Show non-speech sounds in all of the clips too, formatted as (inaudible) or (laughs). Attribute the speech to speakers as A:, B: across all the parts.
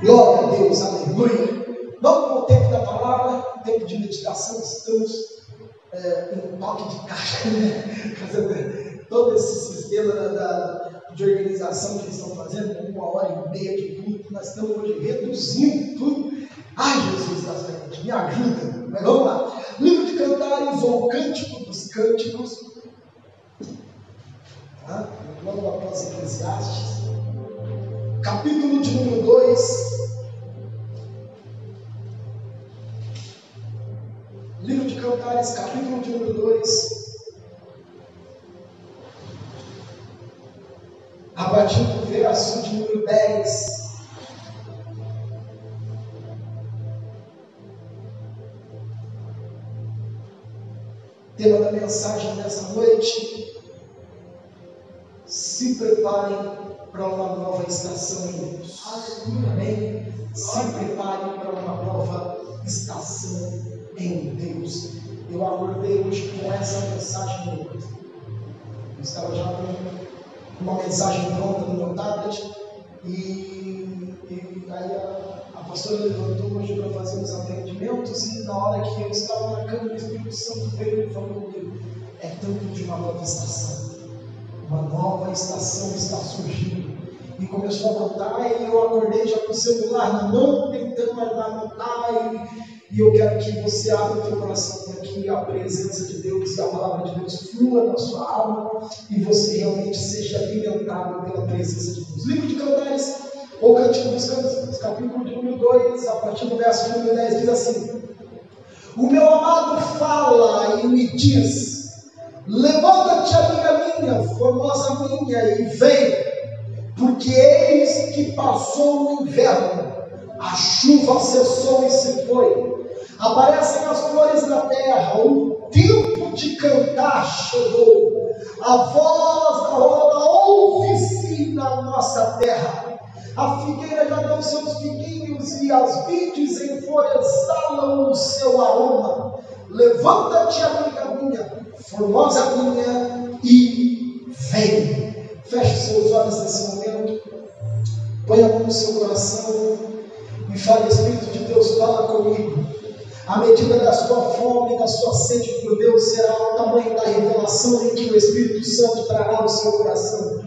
A: Glória a Deus, aleluia. Vamos para o tempo da palavra, tempo de meditação, estamos é, em toque de caixa, né? (laughs) Todo esse sistema da, da, de organização que eles estão fazendo, uma hora e meia de culto, nós estamos hoje reduzindo tudo. Ai, Jesus das frente, me ajuda. Mas vamos lá. Livro de Cantares ou Cântico dos Cânticos. Tá? Logo após Eclesiastes. Capítulo de número 2. Livro de Cantares, capítulo de número 2. A partir do verso de número 10. Tema da mensagem dessa noite: se preparem para uma nova estação em Deus. Amém? Se preparem para uma nova estação em Deus. Eu acordei hoje com essa mensagem. Eu estava já com uma mensagem pronta no meu tablet e, e aí a, a pastora levantou hoje para fazer os atendimentos e na hora que eu estava na cama, o Espírito Santo veio e falou comigo, é tempo de uma nova estação. Uma nova estação está surgindo. E começou a anotar, e eu acordei já com o celular na mão, tentando anotar, e, e eu quero que você abra o teu coração para que a presença de Deus e a palavra de Deus flua na sua alma e você realmente seja alimentado pela presença de Deus. Livro de Cantares, ou Cântico dos Cânticos, capítulo de número 2, a partir do verso número 10, diz assim: O meu amado fala e me diz: Levanta-te, amiga minha, formosa minha, e vem, porque eis que passou o inverno, a chuva cessou e se foi, aparecem as flores na terra, o tempo de cantar chegou, a voz da roda ouve-se na nossa terra. A figueira já deu seus figuinhos e as vides em folha o seu aroma. Levanta-te, amiga minha, formosa minha, e vem. Feche seus olhos nesse momento. Põe a mão no seu coração e fale, Espírito de Deus, fala comigo. A medida da sua fome, da sua sede por Deus será o tamanho da revelação em que o Espírito Santo trará no seu coração.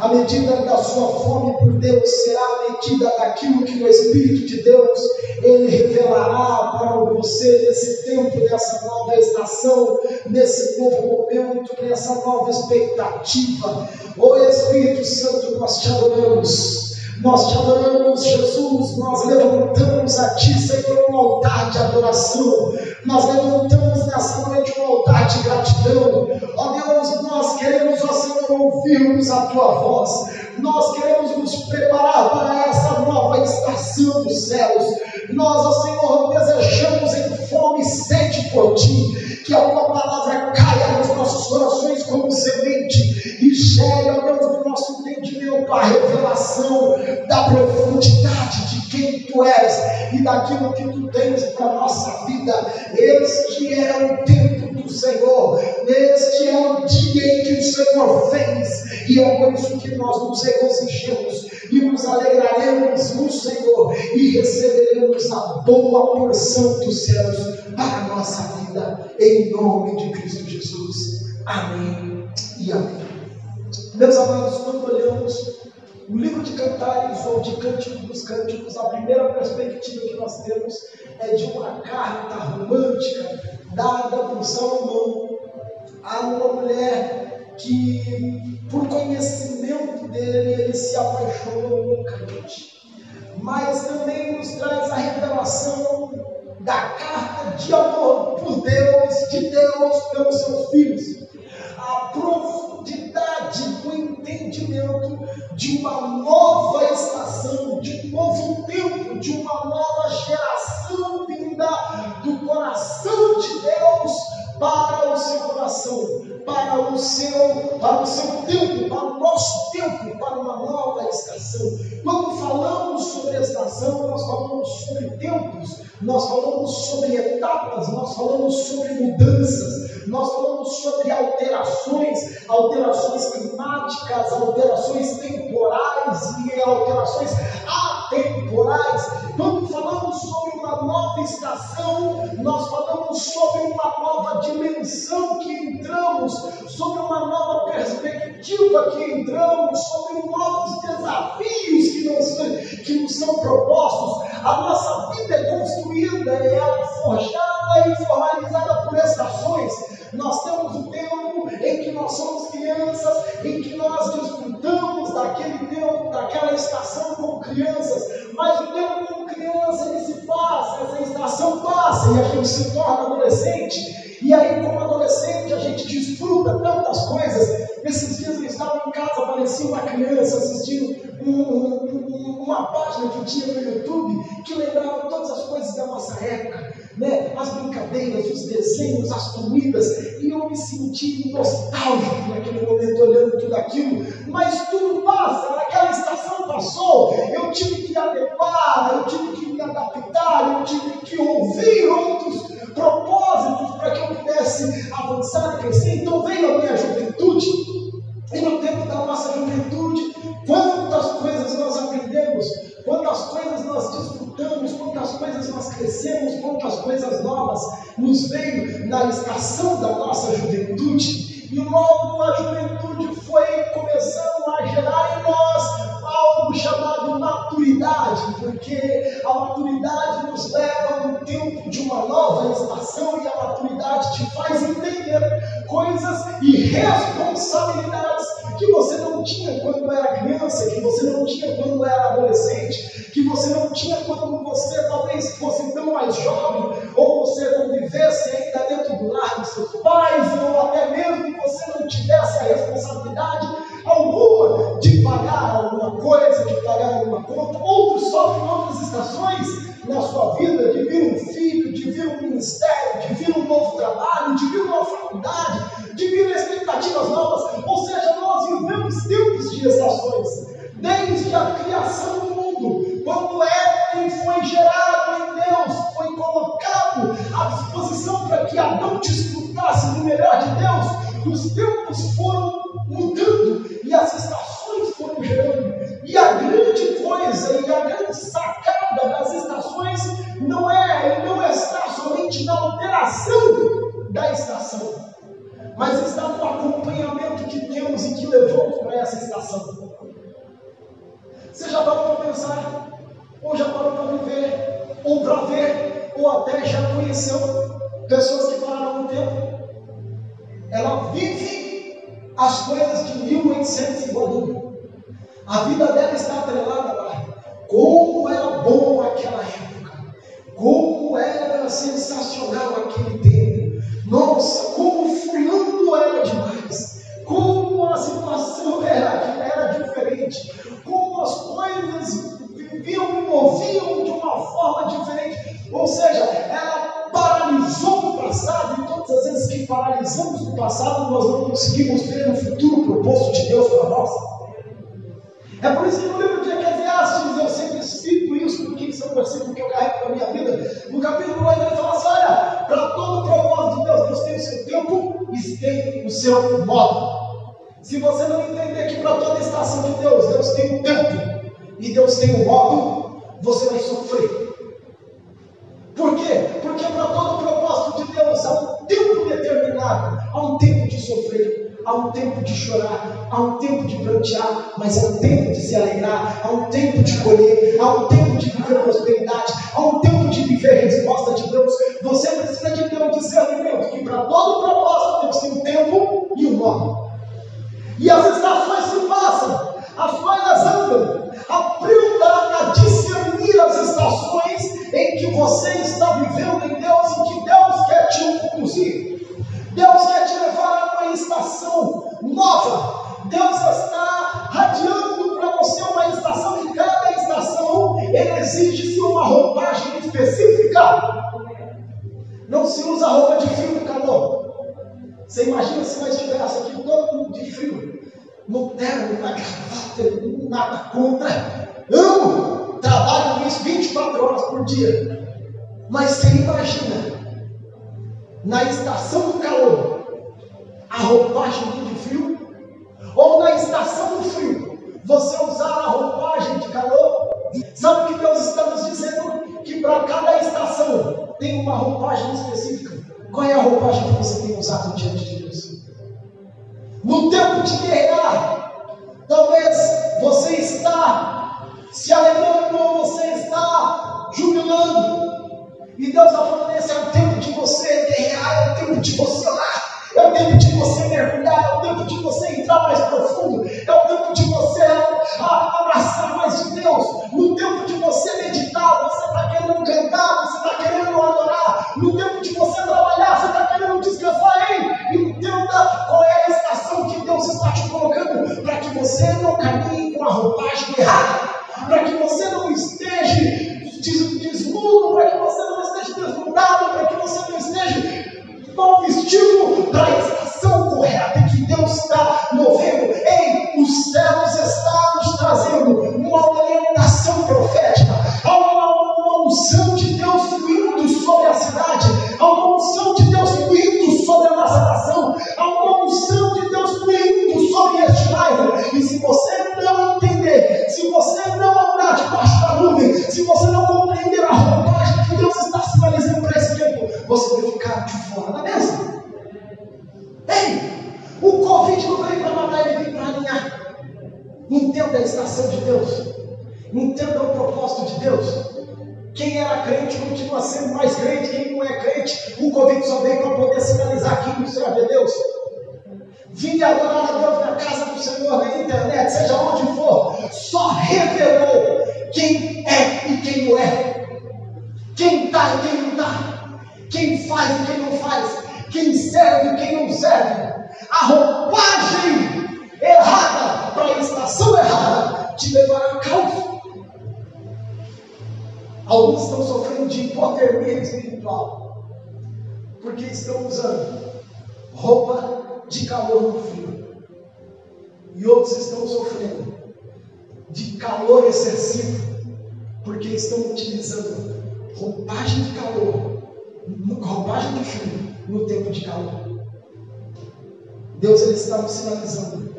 A: A medida da sua fome por Deus será a medida daquilo que o Espírito de Deus ele revelará para você nesse tempo, nessa nova estação, nesse novo momento, nessa nova expectativa. Ô Espírito Santo, nós te adoramos. Nós te adoramos, Jesus. Nós levantamos a Ti, Senhor, um altar de adoração. Nós levantamos nessa noite um altar de gratidão. Ó Deus, ouvirmos a Tua voz. Nós queremos nos preparar para essa nova estação dos céus. Nós, ó Senhor, desejamos em fome e sede por Ti. Que a Tua palavra caia nos nossos corações como semente e gere, ó Deus, no nosso entendimento a revelação da profundidade de quem tu és e daquilo que tu tens para a nossa vida. Este é o tempo do Senhor, este é o dia em que o Senhor fez, e é por isso que nós nos regozijamos e nos alegraremos no Senhor e receberemos a boa porção dos céus para a nossa vida, em nome de Cristo Jesus. Amém e amém. Meus amados, quando olhamos o livro de Cantares ou de Cântico dos Cânticos, a primeira perspectiva que nós temos é de uma carta romântica dada por Salomão a uma mulher que, por conhecimento dele, ele se apaixonou loucamente. Mas também nos traz a revelação da carta de amor por Deus, de Deus pelos seus filhos. A profundidade do entendimento de uma nova estação, de um novo para o seu tempo, para o nosso tempo, para uma nova estação. Quando falamos sobre estação, nós falamos sobre tempos, nós falamos sobre etapas, nós falamos sobre mudanças, nós falamos sobre alterações, alterações climáticas, alterações temporais e alterações atemporais. Quando falamos sobre uma nova estação, nós falamos sobre uma nova dimensão que entramos, sobre uma nova perspectiva que entramos, sobre novos desafios que nos, que nos são propostos. A nossa as brincadeiras, os desenhos, as comidas, e eu me senti nostálgico naquele momento, olhando tudo aquilo, mas tudo passa, aquela estação passou, eu tive que adequar, eu tive que me adaptar, eu tive que ouvir outros propósitos para que eu pudesse avançar e crescer, então veio a minha juventude, e no tempo da nossa juventude, quantas coisas nós aprendemos, crescemos, quantas coisas novas nos veio na estação da nossa juventude. E logo melhor de Deus, os tempos foram mudando e as estações foram gerando. E a grande coisa e a grande sacada das estações não é, não está somente na alteração da estação, mas está no acompanhamento que temos e que levamos para essa estação. Você já parou para pensar, ou já parou para viver, ou para ver, ou até já conheceu pessoas que pararam no tempo? Ela vive as coisas de 1800 e bolinho. A vida dela está atrelada lá. Como era bom aquela época. Como era sensacional aquele tempo. Nossa, como fulano era demais. Como a situação era, era diferente. Como as coisas viviam e moviam de uma forma diferente. Ou seja, ela paralisamos no passado, nós não conseguimos ver o futuro proposto de Deus para nós. É por isso que no livro de Eclesiastes eu sempre cito isso, porque isso é um versículo que eu carrego na minha vida. No capítulo 8 ele fala assim: olha, para todo propósito de Deus, Deus tem o seu tempo e tem o seu modo. Se você não entender que para toda estação de Deus, Deus tem um tempo e Deus tem um modo, você vai sofrer. Há um tempo de chorar, há um tempo de prantear, mas há um tempo de se alegrar, há um tempo de colher, há um tempo de viver prosperidade, há um tempo de viver resposta de Deus. Você precisa de ter um discernimento que para todo propósito tem um tempo e um modo. E as estações se passam, as coisas andam. Aprenda a discernir as estações em que você está vivendo em Deus e que Deus quer te conduzir. Específica. Não se usa roupa de frio no calor. Você imagina se nós estivéssemos aqui todo mundo de frio, no terno, na gravata, nada contra. Amo, trabalho com isso 24 horas por dia. Mas você imagina na estação do calor, a roupagem de frio, ou na estação do frio, você usar a roupagem de calor, Sabe o que Deus está nos dizendo? Que para cada estação tem uma roupagem específica. Qual é a roupagem que você tem usado diante de Deus? No tempo de guerrear, talvez você está se alegrando ou você está jubilando. E Deus está falando: esse é o tempo de você guerrear, é o tempo de você orar. É o tempo de você mergulhar, Entenda a estação de Deus. Entenda o propósito de Deus. Quem era crente continua sendo mais crente. Quem não é crente, o Covid só veio para poder sinalizar quem não serve a Deus. Vim adorar a Deus na casa do Senhor, na internet, seja onde for. Só revelou quem é e quem não é. Quem está e quem não está quem faz e quem não faz, quem serve e quem não serve. A roupagem errada para a estação errada te levará a caos. Alguns estão sofrendo de hipotermia espiritual, porque estão usando roupa de calor no frio. E outros estão sofrendo de calor excessivo, porque estão utilizando roupagem de calor roupagem de frio no tempo de calor. Deus ele está nos sinalizando.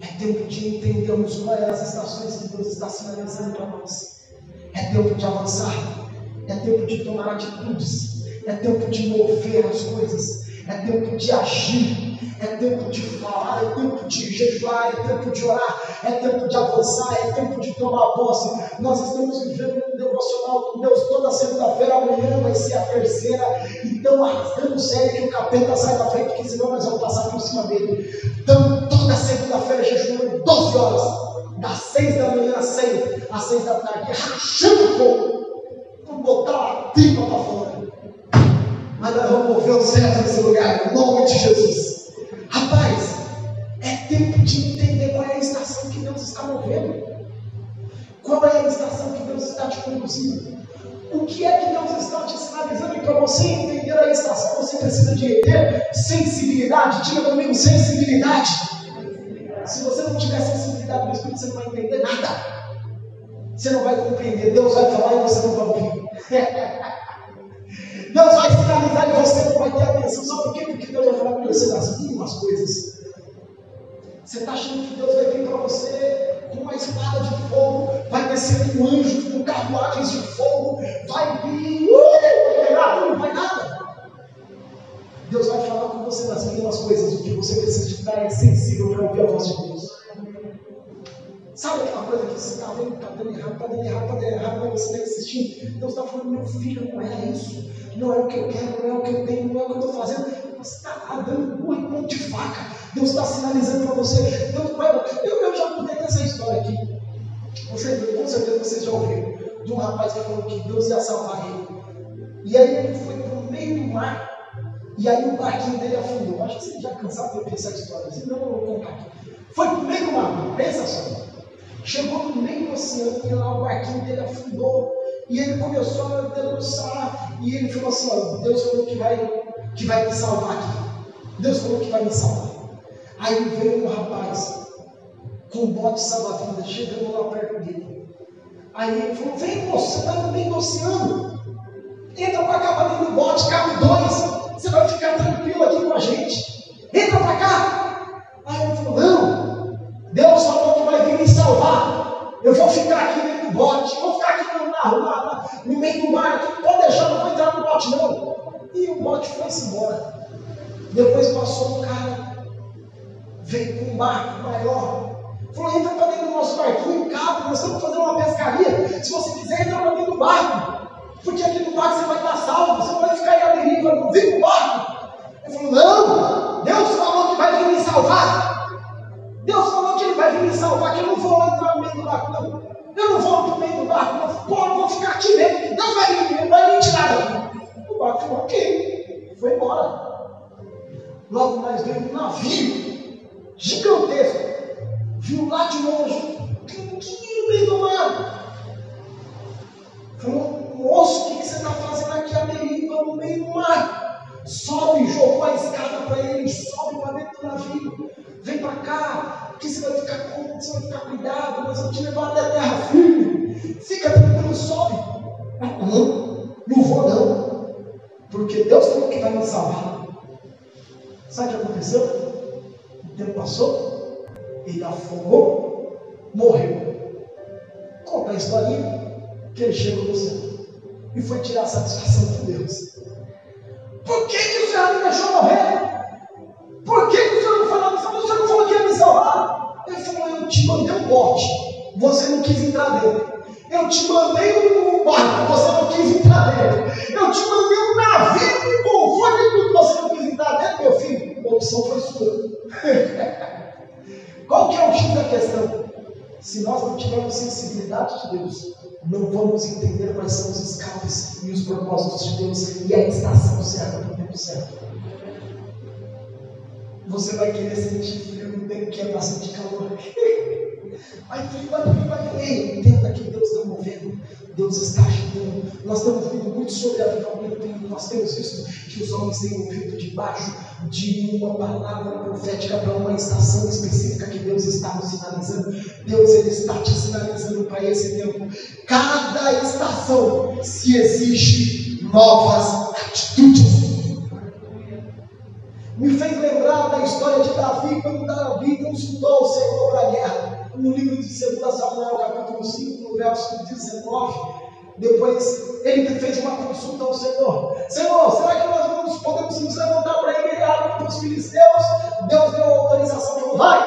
A: É tempo de entendermos quais as estações que Deus está sinalizando para nós. É tempo de avançar. É tempo de tomar atitudes. É tempo de mover as coisas. É tempo de agir é tempo de falar, é tempo de jejuar, é tempo de orar, é tempo de avançar, é tempo de tomar posse. Nós estamos vivendo um devocional com Deus toda segunda-feira, amanhã vai ser a terceira, então arrastando sério que o capeta sai da frente, que senão nós vamos passar por cima dele. Então, toda segunda-feira jejuando 12 horas, das 6 da manhã às 6, às 6 da tarde, rachando o fogo, vamos botar a tripa para fora. Mas nós vamos mover o céu nesse lugar, em nome de Jesus. Rapaz, é tempo de entender qual é a estação que Deus está movendo. Qual é a estação que Deus está te conduzindo? O que é que Deus está te sinalizando? E para você entender a estação, você precisa de ter sensibilidade. Diga comigo, sensibilidade. Se você não tiver sensibilidade no Espírito, você não vai entender nada. Você não vai compreender. Deus vai falar e você não vai ouvir. (laughs) mínimas coisas. Você está achando que Deus vai vir para você com uma espada de fogo, vai descer com anjos, com carruagens de fogo, vai vir, uh, vai pegar tudo, vai nada. Deus vai falar com você das mínimas coisas. O que você precisa estar é sensível para ouvir a voz de Deus. Sabe aquela coisa que você está vendo, está dando errado, está dando errado, está dando errado, mas você está insistindo? Deus está falando, meu filho, não é isso não é o que eu quero, não é o que eu tenho, não é o que eu estou fazendo. Você está dando e ponto de faca. Deus está sinalizando para você. Deus, eu, eu já contei essa história aqui. Você, com certeza vocês já ouviram. De um rapaz que falou que Deus ia salvar ele. E aí ele foi para o meio do mar. E aí o barquinho dele afundou. Acho que vocês já cansaram de ouvir essa história. Senão eu vou contar aqui. Foi para o meio do mar. Pensa só. Chegou no meio do oceano e lá o barquinho dele afundou. E ele começou a debruçar, e ele falou assim: ó, Deus falou que vai, que vai me salvar aqui. Deus falou que vai me salvar. Aí veio um rapaz com um bote salva-vida, chegando lá perto dele. Aí ele falou: Vem moço, você está no meio do oceano. Entra para cá para dentro do bote, cabe dois. Você vai ficar tranquilo aqui com a gente. Entra para cá. Aí ele falou: Não, Deus falou que vai vir me salvar. Eu vou ficar aqui dentro do bote. carro lá, no meio do mar, aqui, pode deixar, não vou no bote não. E o bote foi-se embora. Depois passou um cara, veio com um barco maior, falou, entra para dentro do nosso barquinho, cabe, nós estamos fazendo uma pescaria. Se você quiser, entra para dentro do barco. Porque aqui no barco você vai estar salvo, você não vai ficar aí à deriva, não vem no barco. Ele falou, não, Deus falou que vai vir me salvar. Deus falou que ele vai vir me salvar, que eu não vou entrar no meio do barco, não. Eu não vou no meio do barco, não. Pô, eu vou ficar aqui mesmo. Deus vai vai me tirar daqui. O barco falou, ok, foi embora. Logo mais veio um navio gigantesco. Viu lá de longe, pequenininho no meio do mar. Falou, moço, o que, que você está fazendo aqui a deriva no meio do mar? Sobe, jogou a escada para ele, sobe para dentro do navio. Vem para cá, que você vai ficar com, você vai ficar cuidado, nós vamos te levar até a terra firme. Fica tranquilo, sobe. Não, não vou não. Porque Deus falou que vai me salvar. Sabe o que aconteceu? O tempo passou, ele afogou, morreu. Conta a historinha que ele chegou no céu e foi tirar a satisfação de Deus. Por que, que o Senhor me deixou morrer? Por que, que o Senhor não falou? O Senhor não falou que ia me salvar? Ele falou: Eu te mandei um bote, você não quis entrar dentro. Eu te mandei um barco, você não quis entrar dentro. Eu te mandei um navio com conforto e tudo, você não quis entrar dentro, meu filho. A opção foi sua. (laughs) Qual que é o X da questão? Se nós não tivermos sensibilidade de Deus, não vamos entender quais são os escapes e os propósitos de Deus e a estação certa para o tempo certo. Você vai querer sentir frio no tempo que é bastante calor. (laughs) Vai frio, vai frio, vai frio. Entenda que Deus está movendo, Deus está agitando. Nós temos visto muito sobre avivamento, nós temos visto que os homens têm ouvido debaixo de uma palavra profética para uma estação específica que Deus está nos sinalizando. Deus ele está te sinalizando para esse tempo. Cada estação se exige novas atitudes. Me fez lembrar da história de Davi, quando Davi consultou o Senhor para a guerra. No livro de 2 Samuel, capítulo 5, no verso 19. Depois ele fez uma consulta ao Senhor. Senhor, será que nós vamos, podemos nos levantar para guerrear contra os filisteus? Deus deu autorização, falou, vai.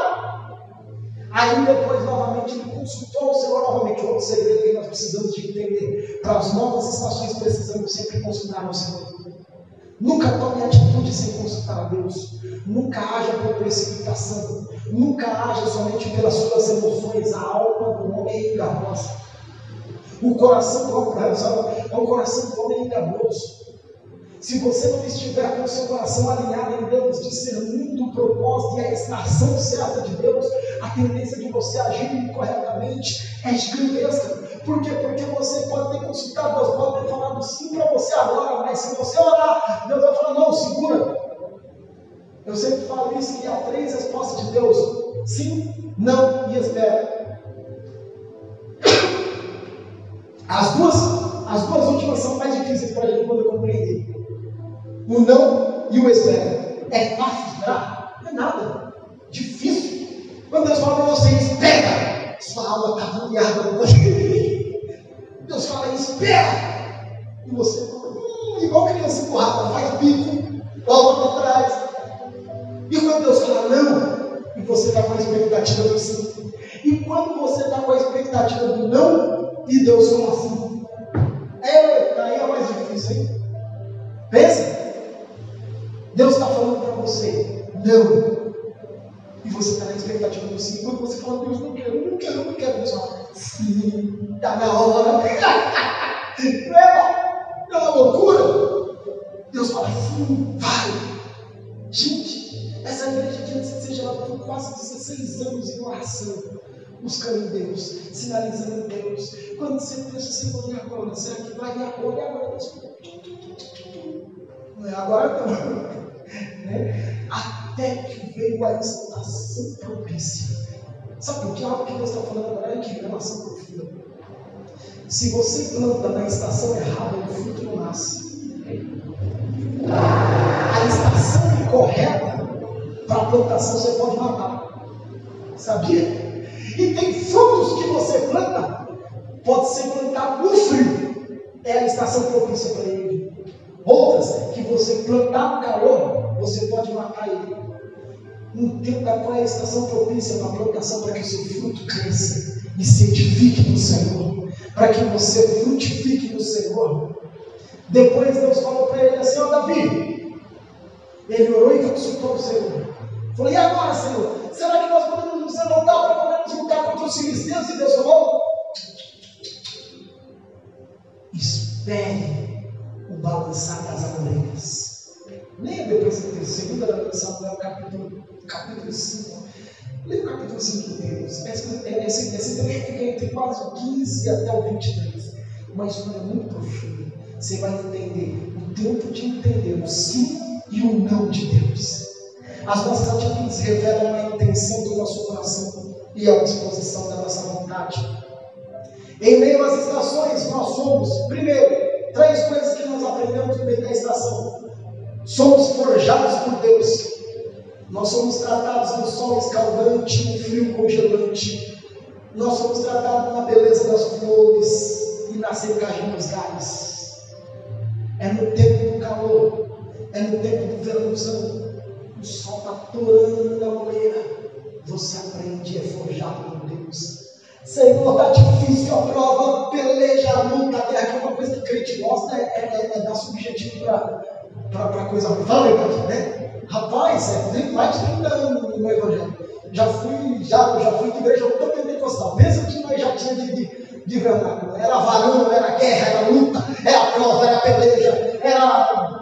A: Aí depois novamente ele consultou o Senhor novamente. Outro segredo que nós precisamos de entender. Para as novas estações precisamos sempre consultar o Senhor. Nunca tome atitude sem consultar a Deus. Nunca haja por precipitação. Nunca haja somente pelas suas emoções. A alma do homem é enganosa. O coração do homem é um coração do homem enganoso. Se você não estiver com o seu coração alinhado em Deus, discernindo o propósito e a estação certa de Deus, a tendência de você agir incorretamente é gigantesca. Por quê? Porque você pode ter consultado Deus, pode ter falado sim para você agora, mas se você orar, Deus vai falar, não, segura. Eu sempre falo isso, que há três respostas de Deus: sim, não e espera. As duas, as duas últimas são mais difíceis para a gente poder compreender. O não e o espera. É fácil esperar? Não é nada. Difícil. Quando Deus fala para você, espera, Deus fala, espera. E você, hum, igual criança empurrada, faz bico, volta para trás. E quando Deus fala não, e você está com a expectativa do sim. E quando você está com a expectativa do não, e Deus fala assim. Eita, aí é mais difícil, hein? Pensa. Deus está falando para você, não. E você está na expectativa do sim. Quando você fala, Deus, não quero, não quero, não quero. Deus fala, sim, está na hora. não é, é uma loucura. Deus fala, sim, vai. Gente, essa igreja de antes seja lá por quase 16 anos em oração buscando Deus, sinalizando Deus. Quando você pensa assim, e agora? Será que vai? E agora? E agora? Deus? Não é agora não. (laughs) Né? Até que veio a estação propícia. Sabe por que algo que Deus está falando agora é que relação profunda. Se você planta na estação errada, o fruto não nasce. A estação incorreta para a plantação você pode matar. Sabia? E tem frutos que você planta pode ser plantado no frio, é a estação propícia para ele. Outras, que você plantar no calor, você pode matar ele. Um tempo da qual é a estação propícia para a plantação, para que o seu fruto cresça e se edifique no Senhor, para que você frutifique no Senhor. Depois Deus falou para ele assim: Ó Davi, ele orou e consultou o Senhor. Falou: E agora, Senhor? Será que nós podemos nos levantar para podermos lutar contra os filisteus? E Deus falou: Espere o balançar das amoreiras. Leia depois, segunda Samuel, capítulo, capítulo 5. Leia o capítulo 5 inteiro. Esse, esse, esse trecho fica entre quase o 15 até o 23. Uma história muito profunda. Você vai entender o tempo de entender o sim e o não de Deus. As nossas atitudes revelam a intenção do nosso coração e a disposição da nossa vontade. Em meio às estações, nós somos, primeiro, três coisas que nós aprendemos no meio da estação. Somos forjados por Deus. Nós somos tratados no sol escaldante, no frio congelante. Nós somos tratados na beleza das flores e na secagem dos galhos. É no tempo do calor, é no tempo do verãozão. O sol está torando na moleira. Você aprende, é forjado por Deus. Senhor, está difícil a prova, peleja, a luta, a guerra, é uma coisa que crente gosta, é, é, é dar subjetivo para coisa ruim. Fala aí, né? Rapaz, é, tem mais de 30 anos no Evangelho. Já fui, já, já fui de igreja toda pentecostal. Pensa que nós já tinha de, de, de. Era varão, era guerra, era luta, era prova, era peleja, era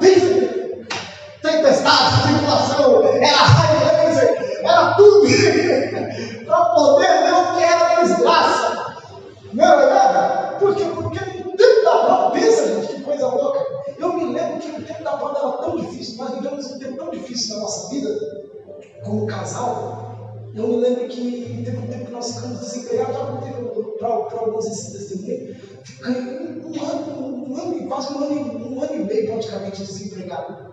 A: tempestade, tribulação, era raio laser, era tudo. (laughs) um ano, quase um ano, um ano e meio praticamente desempregado.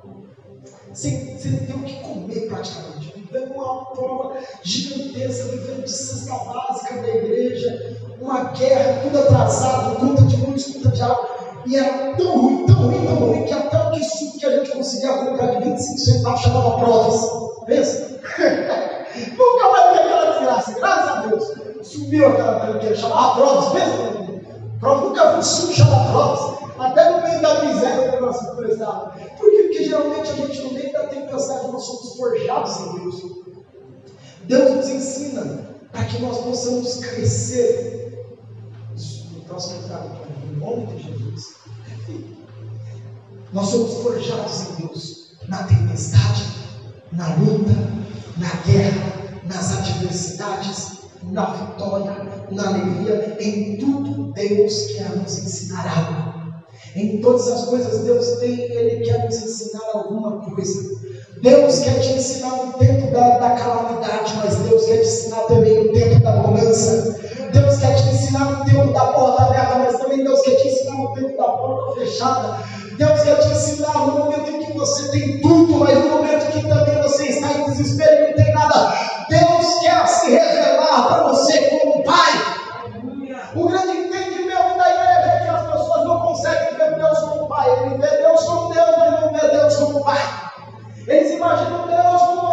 A: Sem, sem ter o que comer praticamente vivendo uma prova gigantesca, vivendo de cesta básica da igreja, uma guerra, tudo atrasado, conta de luz, conta de água. E era tão ruim, tão ruim, tão ruim, que até o que suco que a gente conseguia comprar de 25 centavos chamava provas. Pensa? (laughs) Nunca mais vi aquela desgraça, graças a Deus. Subiu aquela que chamava provas, pensa? Prova, nunca vi um suco chamar provas. Até no meio da miséria o negócio prestava. Por quê? Porque geralmente a gente, no meio da tempestade, nós somos forjados em Deus. Deus nos ensina para que nós possamos crescer. No próximo estado, em nome de Jesus. Nós somos forjados em Deus na tempestade, na luta, na guerra, nas adversidades, na vitória, na alegria. Em tudo, Deus quer nos ensinar algo. Em todas as coisas, Deus tem, Ele quer nos ensinar alguma coisa. Deus quer te ensinar no tempo da, da calamidade, mas Deus quer te ensinar também no tempo da bonança. Deus quer te ensinar no tempo da porta aberta, mas também Deus quer te ensinar no tempo da porta fechada. Deus quer te ensinar no momento em que você tem tudo, mas no momento que também você está em desespero e não tem nada. Deus quer se revelar para você Eles imaginam Deus como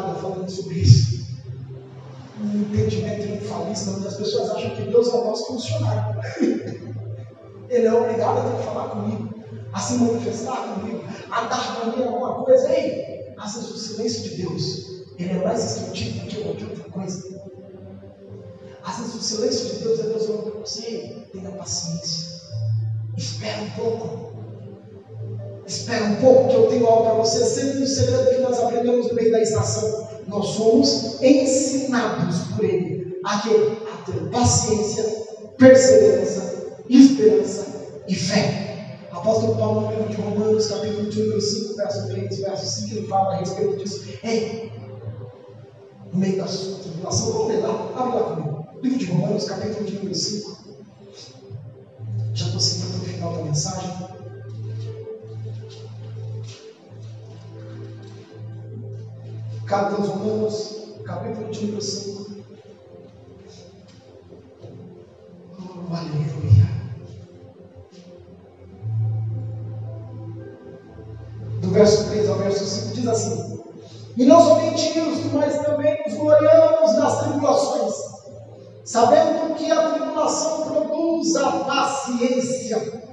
A: fundada falando sobre isso. Um entendimento infalista, onde as pessoas acham que Deus é o nosso funcionário. (laughs) Ele é obrigado a ter que falar comigo, a se manifestar comigo, a dar para mim alguma coisa. Ei, às vezes o silêncio de Deus ele é mais instrutivo do que qualquer outra coisa. Às vezes o silêncio de Deus é Deus falando para você, tenha paciência, espera um pouco. Espera um pouco que eu tenho algo para você. Sempre um segredo que nós aprendemos no meio da estação. Nós somos ensinados por Ele a, a ter paciência, perseverança, esperança e fé. Apóstolo Paulo, no livro de Romanos, capítulo 1, 5, verso 3, verso 5, ele fala a respeito disso. Ei, no meio da sua tribulação, vamos ler lá, abre lá comigo. Livro de Romanos, capítulo de número 5. Já estou seguindo o final da mensagem. Carta aos Romanos, capítulo de número 5. Oh, aleluia. Do verso 3 ao verso 5 diz assim: E não somente isso, mas também nos gloriamos nas tribulações, sabendo que a tribulação produz a paciência.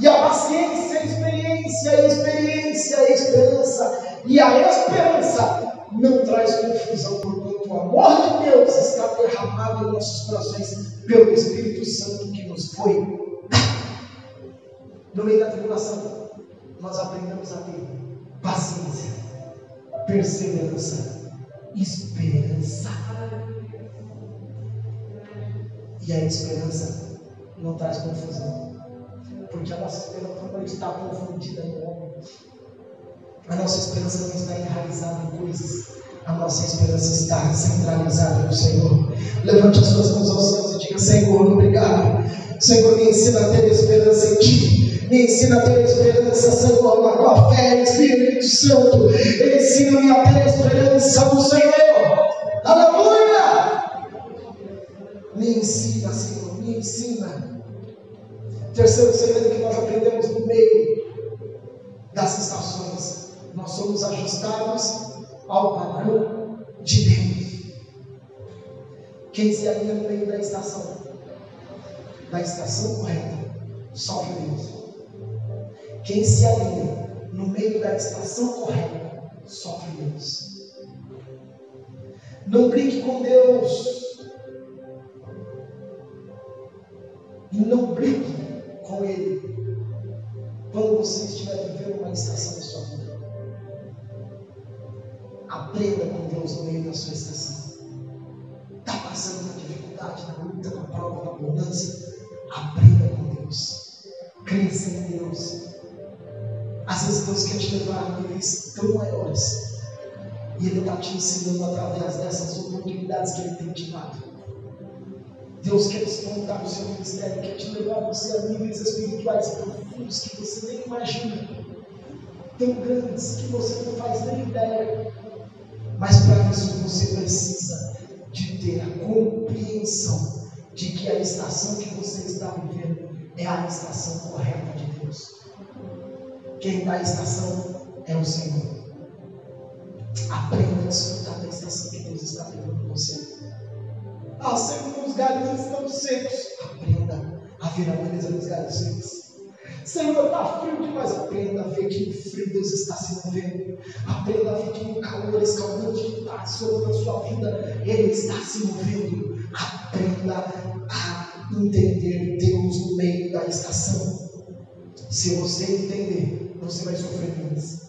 A: E a paciência, a experiência, a experiência, a esperança. E a esperança não traz confusão, porquanto o amor de Deus está derramado em nossos corações pelo Espírito Santo que nos foi No meio da tribulação, nós aprendemos a ter paciência, perseverança, esperança. E a esperança não traz confusão, porque a nossa esperança não está confundida em homem. A nossa esperança não está enraizada em coisas. A nossa esperança está centralizada no Senhor. Levante as suas mãos aos céus e diga: Senhor, obrigado. Senhor, me ensina a ter esperança em Ti. Me ensina a ter esperança, Senhor, na tua fé, Espírito Santo. Ensina-me a ter esperança no Senhor. Aleluia! Me ensina, Senhor, me ensina. Terceiro segredo que nós aprendemos no meio das estações nós somos ajustados ao padrão de Deus. Quem se alinha no meio da estação, da estação correta, sofre Deus. Quem se alinha no meio da estação correta, sofre Deus. Não brinque com Deus. E não brinque com Ele quando você estiver vivendo uma estação de sua vida. Aprenda com Deus no meio da sua estação. Está passando na dificuldade, na luta, na prova, na abundância. Aprenda com Deus. Cresça em Deus. Às vezes Deus quer te levar a níveis tão maiores. E Ele está te ensinando através dessas oportunidades que Ele tem te dado. Deus quer despontar o seu ministério, quer te levar você a níveis espirituais profundos que você nem imagina, tão grandes que você não faz nem ideia. Mas para isso você precisa de ter a compreensão de que a estação que você está vivendo é a estação correta de Deus. Quem dá a estação é o Senhor. Aprenda a desfrutar da estação que Deus está vivendo com você. Ah, Senhor, os galhos estão secos. Aprenda a ver a beleza dos galhos secos. Senhor, está frio demais. Aprenda a ver que o frio Deus está se movendo. Aprenda a ver que o calor escaldante que está sobre a sua vida, Ele está se movendo. Aprenda a entender Deus no meio da estação. Se você entender, você vai sofrer menos.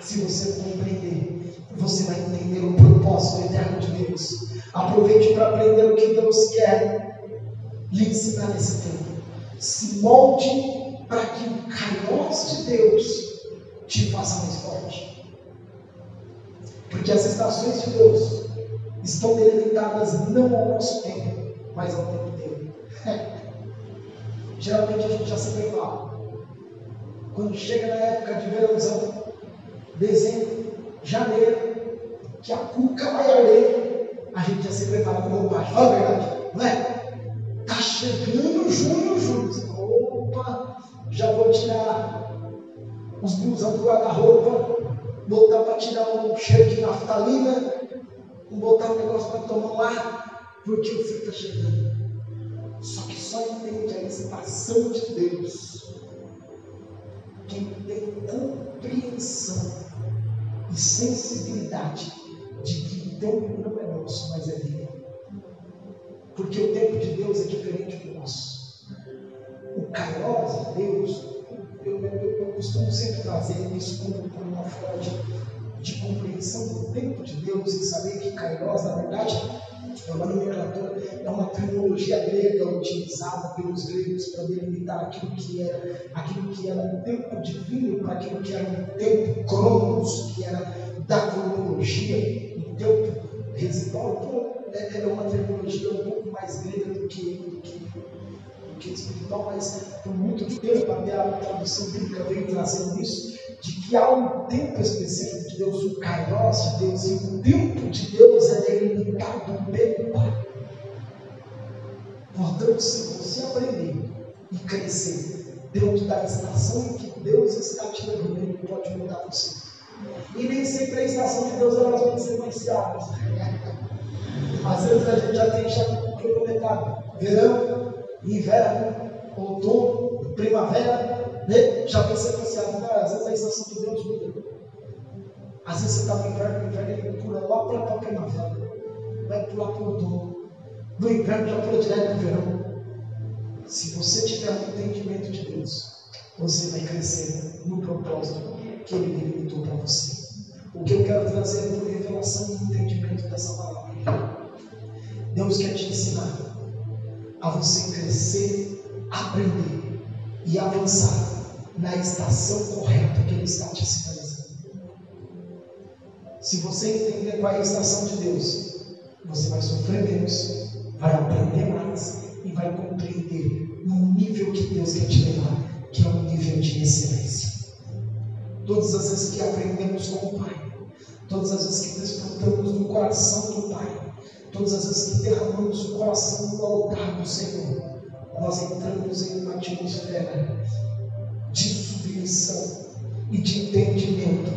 A: Se você compreender, você vai entender o propósito eterno de Deus. Aproveite para aprender o que Deus quer lhe ensinar nesse tempo. Se molde para que o caos de Deus te faça mais forte. Porque as estações de Deus estão delimitadas não ao nosso tempo, mas ao tempo dele. (laughs) Geralmente a gente já se prepara. Quando chega na época de verãozão, dezembro, janeiro, que a cuca vai arder, a gente já se prepara com roupagem. Fala a verdade, não é? Está chegando junho, julho. Opa, já vou tirar os blusão do guarda-roupa, botar para tirar um cheiro de naftalina, botar um negócio para tomar um ar, porque o frio está chegando. Só que só entende a estação de Deus quem tem compreensão e sensibilidade de que o tempo não é nosso, mas é dele. Porque o tempo de Deus é diferente do nosso o kairos de Deus, eu, eu, eu, costumo sempre trazer isso como, como uma forma de, de compreensão do tempo de Deus e saber que Kairos, na verdade, é uma nomenclatura, é uma terminologia grega utilizada pelos gregos para delimitar aquilo que era, aquilo que era um tempo divino para aquilo que era um tempo cronos, que era da cronologia, um tempo residual. Então, é, é uma terminologia um pouco mais grega do que, do que, do que espiritual, mas por muito tempo até a tradução bíblica veio trazendo isso, de que há um tempo específico de Deus, o kairos de Deus, e o tempo de Deus é delimitado pelo Pai. Portanto, se você aprender e crescer dentro da estação em que Deus está te levando, Ele pode mudar você. E nem sempre a estação de Deus elas vão ser mais fiáveis. Às vezes a gente já tem já cronometrado verão, inverno, outono, primavera, né? já vem sequenciado. Às vezes a estação de Deus muda. Às vezes você está no inverno, no inverno ele pula lá para a primavera, vai pular para o outono. No inverno já para o verão. Se você tiver um entendimento de Deus, você vai crescer no propósito que Ele delimitou para você. O que eu quero trazer é por revelação e entendimento dessa palavra. Deus quer te ensinar a você crescer, aprender e avançar na estação correta que Ele está te sinalizando. Se você entender qual é a estação de Deus, você vai sofrer menos, vai aprender mais e vai compreender no nível que Deus quer te levar, que é um nível de excelência. Todas as vezes que aprendemos com o Pai, todas as vezes que desfrutamos do coração do Pai, todas as vezes que derramamos o coração no altar do Senhor, nós entramos em uma atmosfera de submissão e de entendimento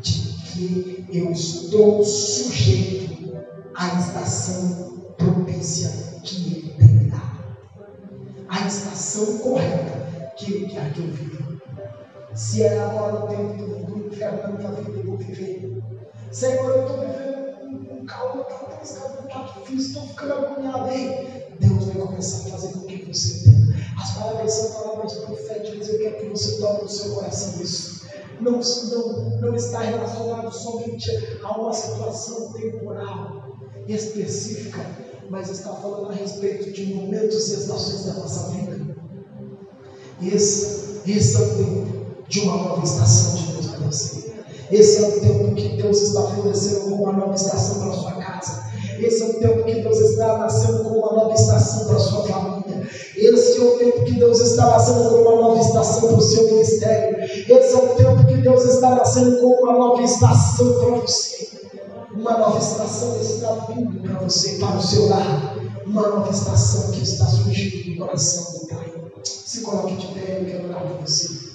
A: de que eu estou sujeito à estação propícia que Ele tem dado, à estação correta que Ele quer que eu viva. Se é agora o tempo do inferno na minha vida, eu vou viver. Senhor, eu estou vivendo um calor, está está difícil, estou ficando agoniado. Ei, Deus vai começar a fazer com que você entenda. As palavras são palavras proféticas, eu quero que você tome no seu coração isso. Não, não, não está relacionado somente a uma situação temporal específica, mas está falando a respeito de momentos e estações da nossa vida. Esse, esse é o tempo de uma nova estação de Deus para você. Esse é o tempo que Deus está florescendo com uma nova estação para a sua casa. Esse é o tempo que Deus está nascendo com uma nova estação para a sua família. Esse é o tempo que Deus está nascendo com uma nova estação para o seu ministério. Esse é o tempo que Deus está nascendo com uma nova estação para você. Uma nova estação está vindo para você, para o seu lar. Uma nova estação que está surgindo no coração do Pai. Se coloque de pé, eu quero orar por você.